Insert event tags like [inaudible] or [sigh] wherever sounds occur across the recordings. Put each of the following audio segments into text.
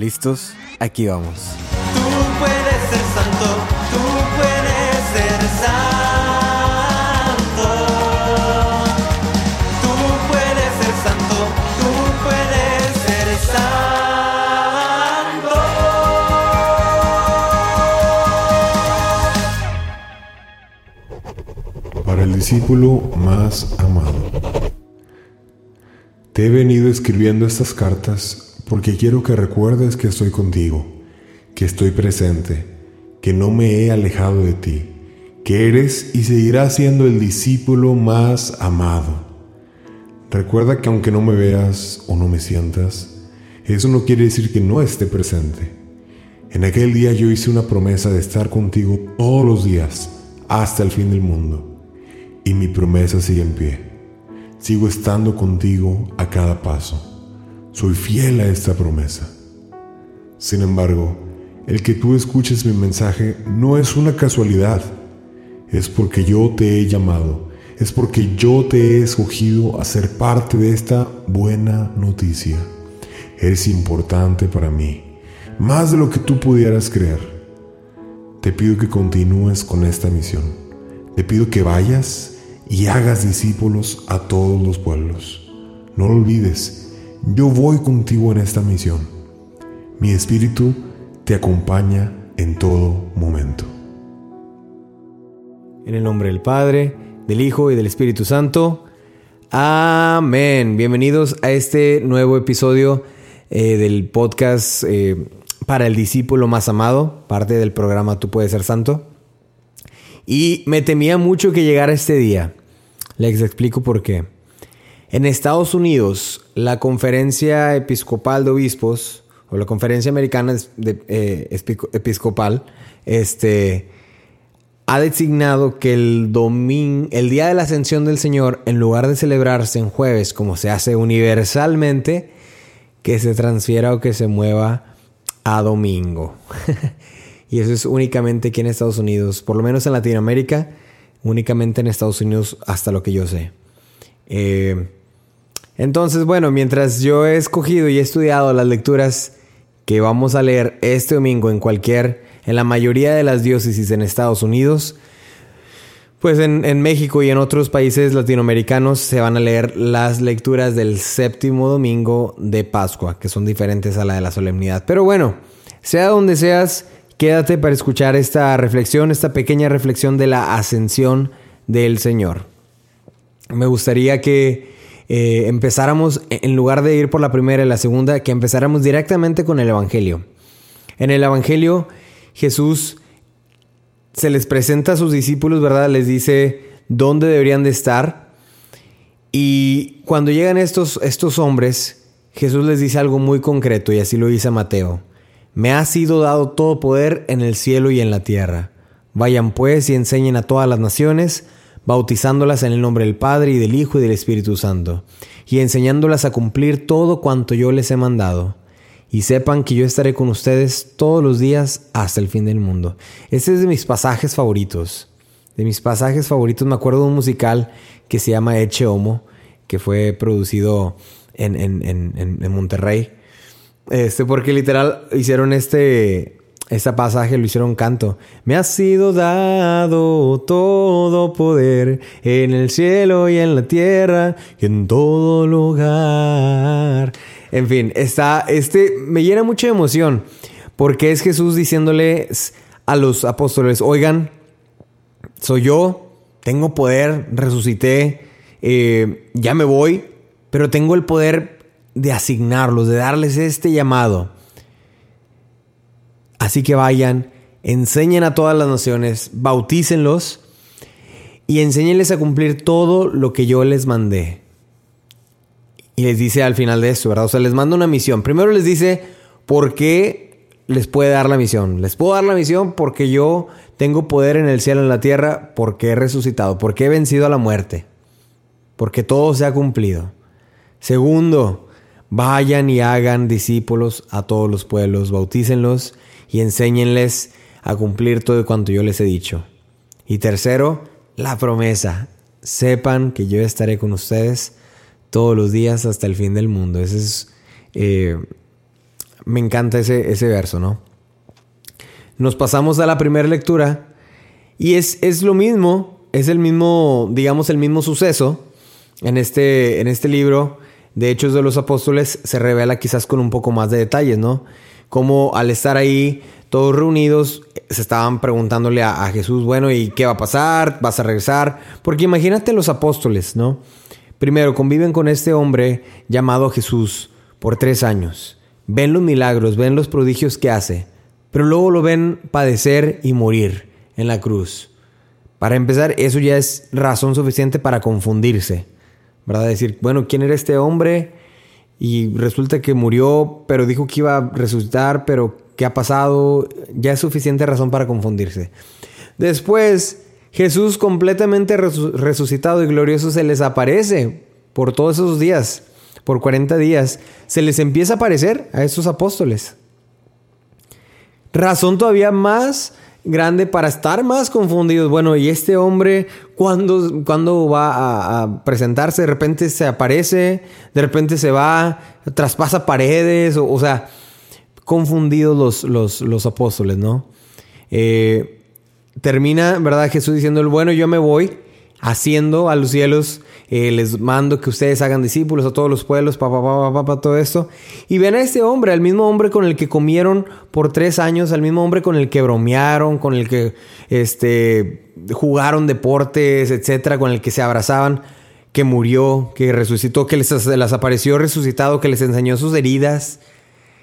¿Listos? Aquí vamos. Tú puedes ser santo, tú puedes ser santo. Tú puedes ser santo, tú puedes ser santo. Para el discípulo más amado. Te he venido escribiendo estas cartas porque quiero que recuerdes que estoy contigo, que estoy presente, que no me he alejado de ti, que eres y seguirás siendo el discípulo más amado. Recuerda que aunque no me veas o no me sientas, eso no quiere decir que no esté presente. En aquel día yo hice una promesa de estar contigo todos los días hasta el fin del mundo. Y mi promesa sigue en pie. Sigo estando contigo a cada paso. Soy fiel a esta promesa. Sin embargo, el que tú escuches mi mensaje no es una casualidad. Es porque yo te he llamado. Es porque yo te he escogido a ser parte de esta buena noticia. Eres importante para mí, más de lo que tú pudieras creer. Te pido que continúes con esta misión. Te pido que vayas y hagas discípulos a todos los pueblos. No lo olvides, yo voy contigo en esta misión. Mi espíritu te acompaña en todo momento. En el nombre del Padre, del Hijo y del Espíritu Santo. Amén. Bienvenidos a este nuevo episodio eh, del podcast eh, para el discípulo más amado, parte del programa Tú puedes ser santo. Y me temía mucho que llegara este día. Les explico por qué. En Estados Unidos, la conferencia episcopal de obispos, o la conferencia americana de, eh, episcopal, este, ha designado que el domingo, el día de la ascensión del Señor, en lugar de celebrarse en jueves, como se hace universalmente, que se transfiera o que se mueva a domingo. [laughs] y eso es únicamente aquí en Estados Unidos, por lo menos en Latinoamérica, únicamente en Estados Unidos hasta lo que yo sé. Eh, entonces, bueno, mientras yo he escogido y he estudiado las lecturas que vamos a leer este domingo en cualquier, en la mayoría de las diócesis en Estados Unidos, pues en, México y en otros países latinoamericanos se van a leer las lecturas del séptimo domingo de Pascua, que son diferentes a la de la solemnidad. Pero bueno, sea donde seas, quédate para escuchar esta reflexión, esta pequeña reflexión de la ascensión del Señor. Me gustaría que eh, empezáramos, en lugar de ir por la primera y la segunda, que empezáramos directamente con el Evangelio. En el Evangelio, Jesús se les presenta a sus discípulos, ¿verdad? Les dice dónde deberían de estar. Y cuando llegan estos, estos hombres, Jesús les dice algo muy concreto y así lo dice Mateo. Me ha sido dado todo poder en el cielo y en la tierra. Vayan pues y enseñen a todas las naciones, bautizándolas en el nombre del Padre y del Hijo y del Espíritu Santo, y enseñándolas a cumplir todo cuanto yo les he mandado. Y sepan que yo estaré con ustedes todos los días hasta el fin del mundo. Este es de mis pasajes favoritos. De mis pasajes favoritos me acuerdo de un musical que se llama Eche Homo, que fue producido en, en, en, en Monterrey. Este, porque literal hicieron este, este pasaje, lo hicieron canto. Me ha sido dado todo poder en el cielo y en la tierra y en todo lugar. En fin, está, este me llena mucha emoción porque es Jesús diciéndoles a los apóstoles, oigan, soy yo, tengo poder, resucité, eh, ya me voy, pero tengo el poder de asignarlos, de darles este llamado. Así que vayan, enseñen a todas las naciones, bautícenlos y enséñenles a cumplir todo lo que yo les mandé. Y les dice al final de esto, ¿verdad? O sea, les manda una misión. Primero les dice por qué les puede dar la misión. Les puedo dar la misión porque yo tengo poder en el cielo y en la tierra, porque he resucitado, porque he vencido a la muerte, porque todo se ha cumplido. Segundo, Vayan y hagan discípulos a todos los pueblos, bautícenlos y enséñenles a cumplir todo cuanto yo les he dicho. Y tercero, la promesa. Sepan que yo estaré con ustedes todos los días hasta el fin del mundo. Esa es eh, me encanta ese, ese verso, ¿no? Nos pasamos a la primera lectura y es, es lo mismo, es el mismo, digamos, el mismo suceso en este, en este libro de Hechos de los Apóstoles se revela quizás con un poco más de detalles, ¿no? Como al estar ahí todos reunidos se estaban preguntándole a, a, Jesús, bueno, ¿y qué va a pasar? ¿Vas a regresar? Porque imagínate los apóstoles, ¿no? Primero, conviven con este hombre llamado Jesús por tres años. Ven los milagros, ven los prodigios que hace, pero luego lo ven padecer y morir en la cruz. Para empezar, eso ya es razón suficiente para confundirse, ¿verdad? Decir, bueno, ¿quién era este hombre? Y resulta que murió, pero dijo que iba a resucitar, pero ¿qué ha pasado? Ya es suficiente razón para confundirse. Después, Jesús completamente resucitado y glorioso se les aparece por todos esos días, por 40 días. Se les empieza a aparecer a estos apóstoles. Razón todavía más grande para estar más confundidos. Bueno, ¿y este hombre cuándo, cuándo va a, presentarse? De repente se aparece, de repente se va, traspasa paredes, o, sea, confundidos los, los, los apóstoles, ¿no? Eh, termina, ¿verdad? Jesús diciendo, bueno, yo me voy haciendo a los cielos, eh, les mando que ustedes hagan discípulos a todos los pueblos, papá, papá, papá, todo esto. Y ven a este hombre, al mismo hombre con el que comieron por tres años, al mismo hombre con el que bromearon, con el que este, jugaron deportes, etcétera, con el que se abrazaban, que murió, que resucitó, que les, apareció resucitado, que les enseñó sus heridas,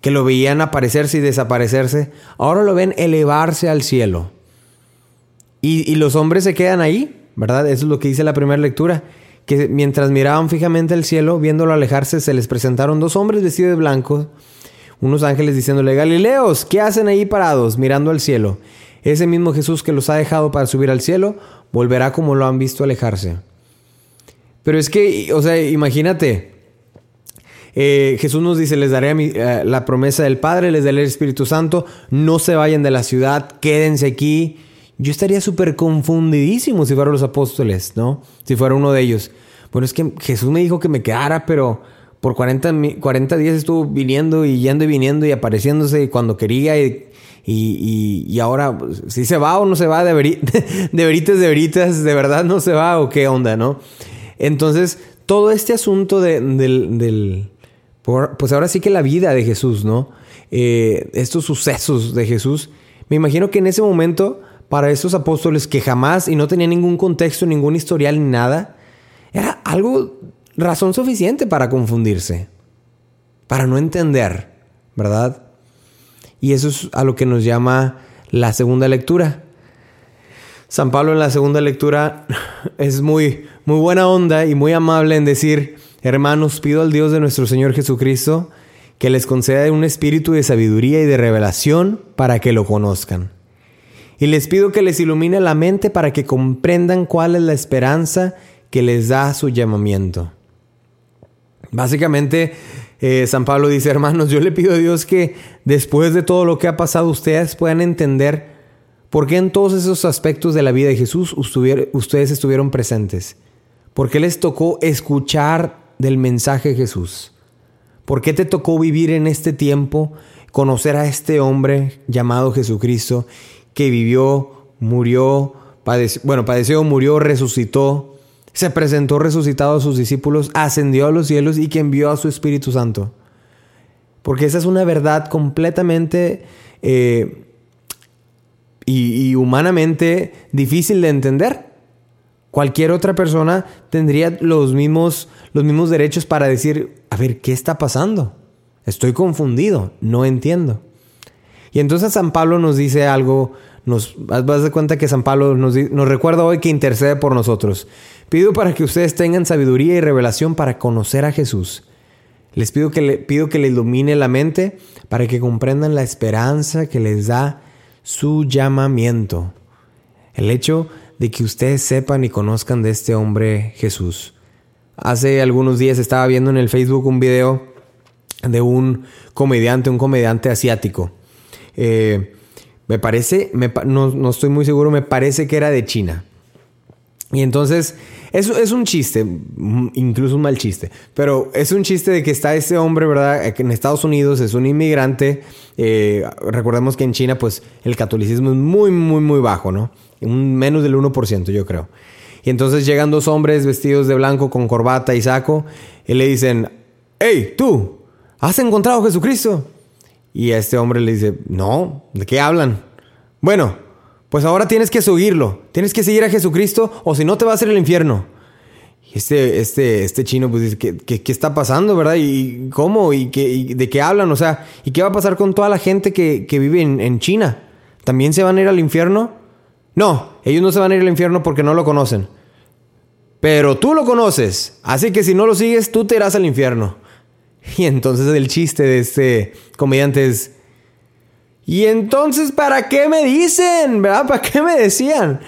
que lo veían aparecerse y desaparecerse. Ahora lo ven elevarse al cielo. Y los hombres se quedan ahí, ¿verdad? Eso es lo que dice la primera lectura. Que mientras miraban fijamente al cielo, viéndolo alejarse, se les presentaron dos hombres vestidos de blanco, unos ángeles diciéndole, Galileos, ¿qué hacen ahí parados mirando al cielo? Ese mismo Jesús que los ha dejado para subir al cielo, volverá como lo han visto alejarse. Pero es que, o sea, imagínate, eh, Jesús nos dice, les daré eh, la promesa del Padre, les daré el Espíritu Santo, no se vayan de la ciudad, quédense aquí. Yo estaría súper confundidísimo si fueran los apóstoles, ¿no? Si fuera uno de ellos. Bueno, es que Jesús me dijo que me quedara, pero por 40, 40 días estuvo viniendo y yendo y viniendo y apareciéndose cuando quería y, y, y, ahora, si se va o no se va, de, [laughs] de veritas, de veritas, de verdad no se va o qué onda, ¿no? Entonces, todo este asunto de, del, pues ahora sí que la vida de Jesús, ¿no? Eh, estos sucesos de Jesús, me imagino que en ese momento para estos apóstoles que jamás y no tenían ningún contexto, ningún historial ni nada, era algo razón suficiente para confundirse, para no entender, ¿verdad? Y eso es a lo que nos llama la segunda lectura. San Pablo en la segunda lectura [laughs] es muy, muy buena onda y muy amable en decir, hermanos, pido al Dios de nuestro Señor Jesucristo que les conceda un espíritu de sabiduría y de revelación para que lo conozcan y les pido que les ilumine la mente para que comprendan cuál es la esperanza que les da su llamamiento. Básicamente, eh, San Pablo dice, hermanos, yo le pido a Dios que después de todo lo que ha pasado, ustedes puedan entender por qué en todos esos aspectos de la vida de Jesús ustedes estuvieron presentes. ¿Por qué les tocó escuchar del mensaje de Jesús? ¿Por qué te tocó vivir en este tiempo, conocer a este hombre llamado Jesucristo que vivió, murió, padeció, bueno, padeció, murió, resucitó, se presentó resucitado a sus discípulos, ascendió a los cielos y que envió a su Espíritu Santo. Porque esa es una verdad completamente eh, y, y humanamente difícil de entender. Cualquier otra persona tendría los mismos, los mismos derechos para decir, a ver, ¿qué está pasando? Estoy confundido, no entiendo. Y entonces San Pablo nos dice algo, nos vas de cuenta que San Pablo nos, nos recuerda hoy que intercede por nosotros. Pido para que ustedes tengan sabiduría y revelación para conocer a Jesús. Les pido que le, pido que le ilumine la mente para que comprendan la esperanza que les da su llamamiento. El hecho de que ustedes sepan y conozcan de este hombre Jesús. Hace algunos días estaba viendo en el Facebook un video de un comediante, un comediante asiático. Eh, me parece, no, no, estoy muy seguro, me parece que era de China. Y entonces, eso es un chiste, incluso un mal chiste, pero es un chiste de que está ese hombre, ¿verdad? Eh, En Estados Unidos es un inmigrante. eh, recordemos que en China, pues, el catolicismo es muy, muy, muy bajo, ¿no? Un, menos del 1%, yo creo. Y entonces llegan dos hombres vestidos de blanco con corbata y saco y le dicen, hey, tú, ¿has encontrado a Jesucristo? Y este hombre le dice, no, ¿de qué hablan? Bueno, pues ahora tienes que seguirlo. Tienes que seguir a Jesucristo o si no te va a hacer el infierno. Y este, este, este chino pues dice, ¿qué, qué, está pasando, verdad? ¿Y cómo? ¿Y, qué, de qué hablan? O sea, ¿y qué va a pasar con toda la gente que, que vive en China? ¿También se van a ir al infierno? No, ellos no se van a ir al infierno porque no lo conocen. Pero tú lo conoces. Así que si no lo sigues, tú te irás al infierno. [laughs] Y entonces el chiste de este comediante es... ¿Y entonces para qué me dicen? ¿Verdad? ¿Para qué me decían?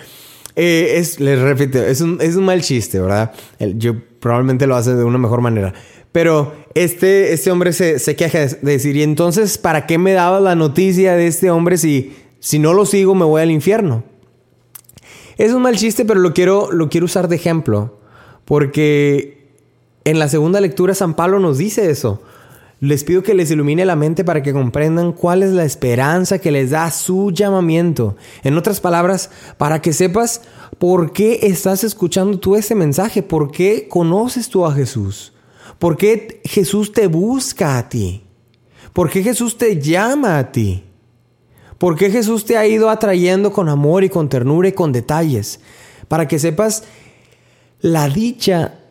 Eh, es, les repito, es un, es un mal chiste, ¿verdad? Yo probablemente lo hace de una mejor manera. Pero este, este hombre se, se queja de decir, ¿y entonces para qué me dabas la noticia de este hombre si, si no lo sigo me voy al infierno? Es un mal chiste, pero lo quiero, lo quiero usar de ejemplo. Porque en la segunda lectura San Pablo nos dice eso. Les pido que les ilumine la mente para que comprendan cuál es la esperanza que les da su llamamiento. En otras palabras, para que sepas por qué estás escuchando tú ese mensaje, por qué conoces tú a Jesús, por qué Jesús te busca a ti, por qué Jesús te llama a ti. ¿Por qué Jesús te ha ido atrayendo con amor y con ternura y con detalles? Para que sepas la dicha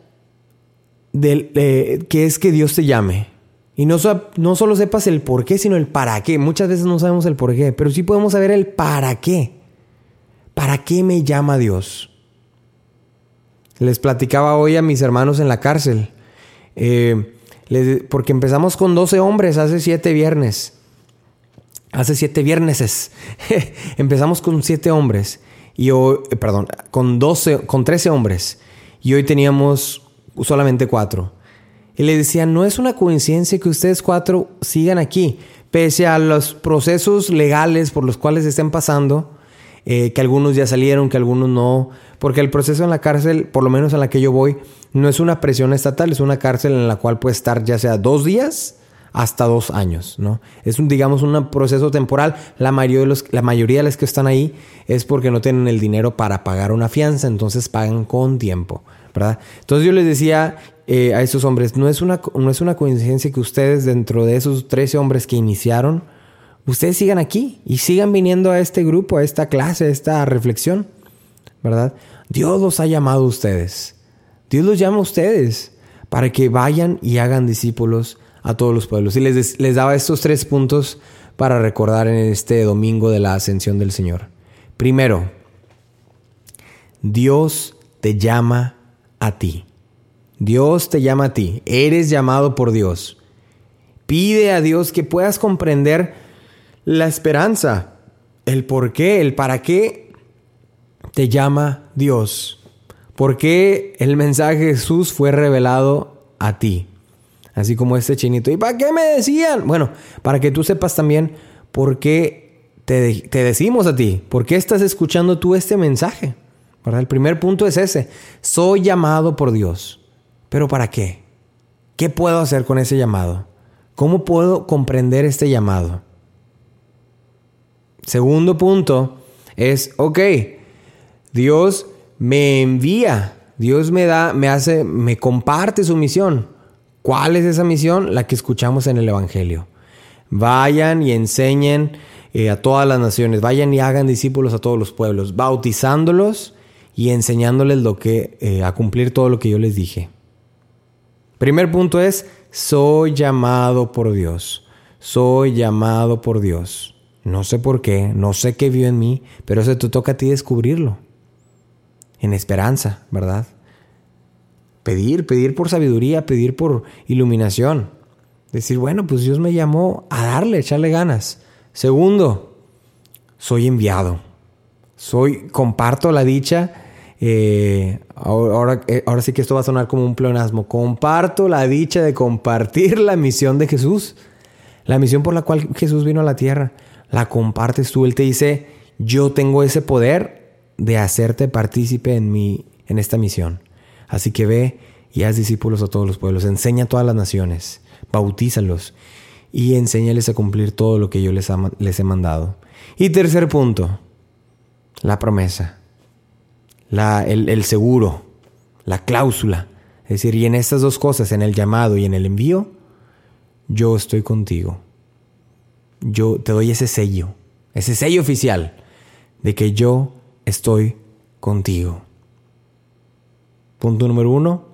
del, que es que Dios te llame. Y no, no solo sepas el por qué, sino el para qué. Muchas veces no sabemos el por qué, pero sí podemos saber el para qué. ¿Para qué me llama Dios? Les platicaba hoy a mis hermanos en la cárcel. eh, porque empezamos con 12 hombres hace 7 viernes. Hace siete vierneses [laughs] empezamos con siete hombres y hoy, eh, perdón, con 12, con 13 hombres y hoy teníamos solamente cuatro. Y le decía, no es una coincidencia que ustedes cuatro sigan aquí, pese a los procesos legales por los cuales estén pasando, eh, que algunos ya salieron, que algunos no, porque el proceso en la cárcel, por lo menos en la que yo voy, no es una presión estatal, es una cárcel en la cual puede estar ya sea dos días hasta dos años, ¿no? Es un, digamos, un proceso temporal. La mayoría, de los, la mayoría de los que están ahí es porque no tienen el dinero para pagar una fianza, entonces pagan con tiempo, Entonces yo les decía eh, a esos hombres, no es, una, no es una coincidencia que ustedes dentro de esos 13 hombres que iniciaron, ustedes sigan aquí y sigan viniendo a este grupo, a esta clase, a esta reflexión, ¿verdad? Dios los ha llamado a ustedes. Dios los llama a ustedes para que vayan y hagan discípulos a todos los pueblos. Y les, les daba estos tres puntos para recordar en este domingo de la ascensión del Señor. Primero, Dios te llama a ti. Dios te llama a ti. Eres llamado por Dios. Pide a Dios que puedas comprender la esperanza, el por qué, el para qué te llama Dios. ¿Por qué el mensaje de Jesús fue revelado a ti? Así como este chinito. ¿Y para qué me decían? Bueno, para que tú sepas también por qué te, te decimos a ti. ¿Por qué estás escuchando tú este mensaje? El primer punto es ese. Soy llamado por Dios. ¿Pero para qué? ¿Qué puedo hacer con ese llamado? ¿Cómo puedo comprender este llamado? Segundo punto es, ok, Dios me envía, Dios me da, me hace, me comparte su misión. ¿Cuál es esa misión? La que escuchamos en el Evangelio. Vayan y enseñen eh, a todas las naciones, vayan y hagan discípulos a todos los pueblos, bautizándolos y enseñándoles lo que, eh, a cumplir todo lo que yo les dije. Primer punto es, soy llamado por Dios. Soy llamado por Dios. No sé por qué, no sé qué vio en mí, pero eso te toca a ti descubrirlo. En esperanza, ¿verdad? Pedir, pedir por sabiduría, pedir por iluminación. Decir, bueno, pues Dios me llamó a darle, echarle ganas. Segundo, soy enviado. Soy, comparto la dicha. Eh, eh, ahora sí que esto va a sonar como un pleonasmo. Comparto la dicha de compartir la misión de Jesús. La misión por la cual Jesús vino a la tierra. La compartes tú. Él te dice, yo tengo ese poder de hacerte partícipe en mi, en esta misión. Así que ve y haz discípulos a todos los pueblos, enseña a todas las naciones, bautízalos y enséñales a cumplir todo lo que yo les he mandado. Y tercer punto, la promesa, la, el, el seguro, la cláusula. Es decir, y en estas dos cosas, en el llamado y en el envío, yo estoy contigo. Yo te doy ese sello, ese sello oficial de que yo estoy contigo. Punto número uno,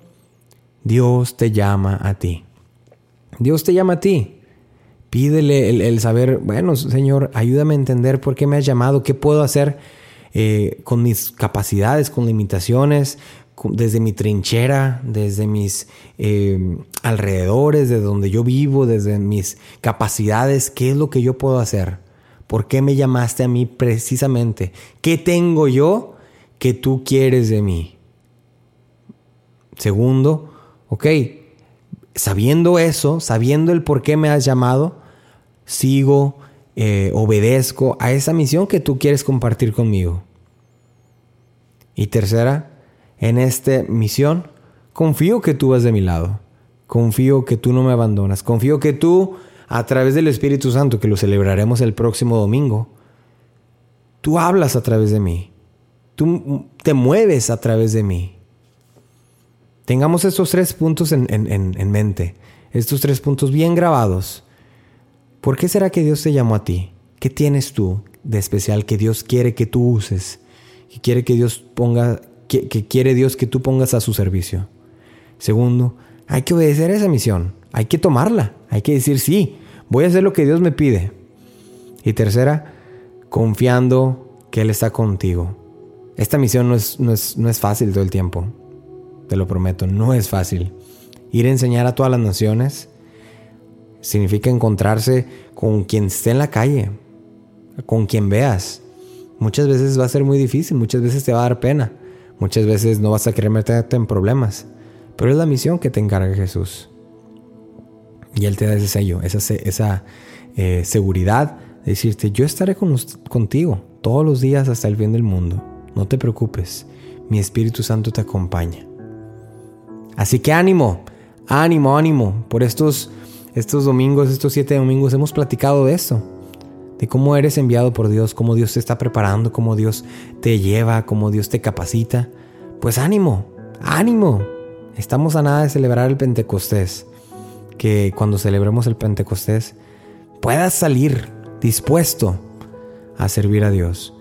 Dios te llama a ti. Dios te llama a ti. Pídele el, saber, bueno, Señor, ayúdame a entender por qué me has llamado, qué puedo hacer eh, con mis capacidades, con limitaciones, desde mi trinchera, desde mis eh, alrededores, de donde yo vivo, desde mis capacidades, qué es lo que yo puedo hacer. ¿Por qué me llamaste a mí precisamente? ¿Qué tengo yo que tú quieres de mí? Segundo, ok, sabiendo eso, sabiendo el por qué me has llamado, sigo, eh, obedezco a esa misión que tú quieres compartir conmigo. Y tercera, en esta misión, confío que tú vas de mi lado. Confío que tú no me abandonas. Confío que tú, a través del Espíritu Santo, que lo celebraremos el próximo domingo, tú hablas a través de mí. Tú te mueves a través de mí. Tengamos estos tres puntos en, en, mente, estos tres puntos bien grabados. ¿Por qué será que Dios te llamó a ti? ¿Qué tienes tú de especial que Dios quiere que tú uses? Que quiere que Dios ponga, que, quiere Dios que tú pongas a su servicio. Segundo, hay que obedecer a esa misión. Hay que tomarla. Hay que decir, sí, voy a hacer lo que Dios me pide. Y tercera, confiando que Él está contigo. Esta misión no es, no es, no es fácil todo el tiempo te lo prometo, no es fácil. Ir a enseñar a todas las naciones significa encontrarse con quien esté en la calle, con quien veas. Muchas veces va a ser muy difícil, muchas veces te va a dar pena, muchas veces no vas a querer meterte en problemas, pero es la misión que te encarga Jesús. Y Él te da ese sello, esa, eh, seguridad de decirte, yo estaré contigo todos los días hasta el fin del mundo. No te preocupes, mi Espíritu Santo te acompaña. Así que ánimo, ánimo, ánimo. Por estos, estos domingos, estos siete domingos, hemos platicado de esto. De cómo eres enviado por Dios, cómo Dios te está preparando, cómo Dios te lleva, cómo Dios te capacita. Pues ánimo, ánimo. Estamos a nada de celebrar el Pentecostés. Que cuando celebremos el Pentecostés puedas salir dispuesto a servir a Dios,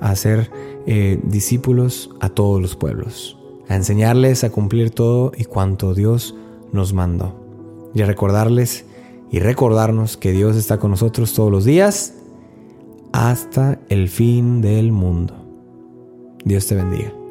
a ser eh, discípulos a todos los pueblos a enseñarles a cumplir todo y cuanto Dios nos mandó. Y a recordarles y recordarnos que Dios está con nosotros todos los días hasta el fin del mundo. Dios te bendiga.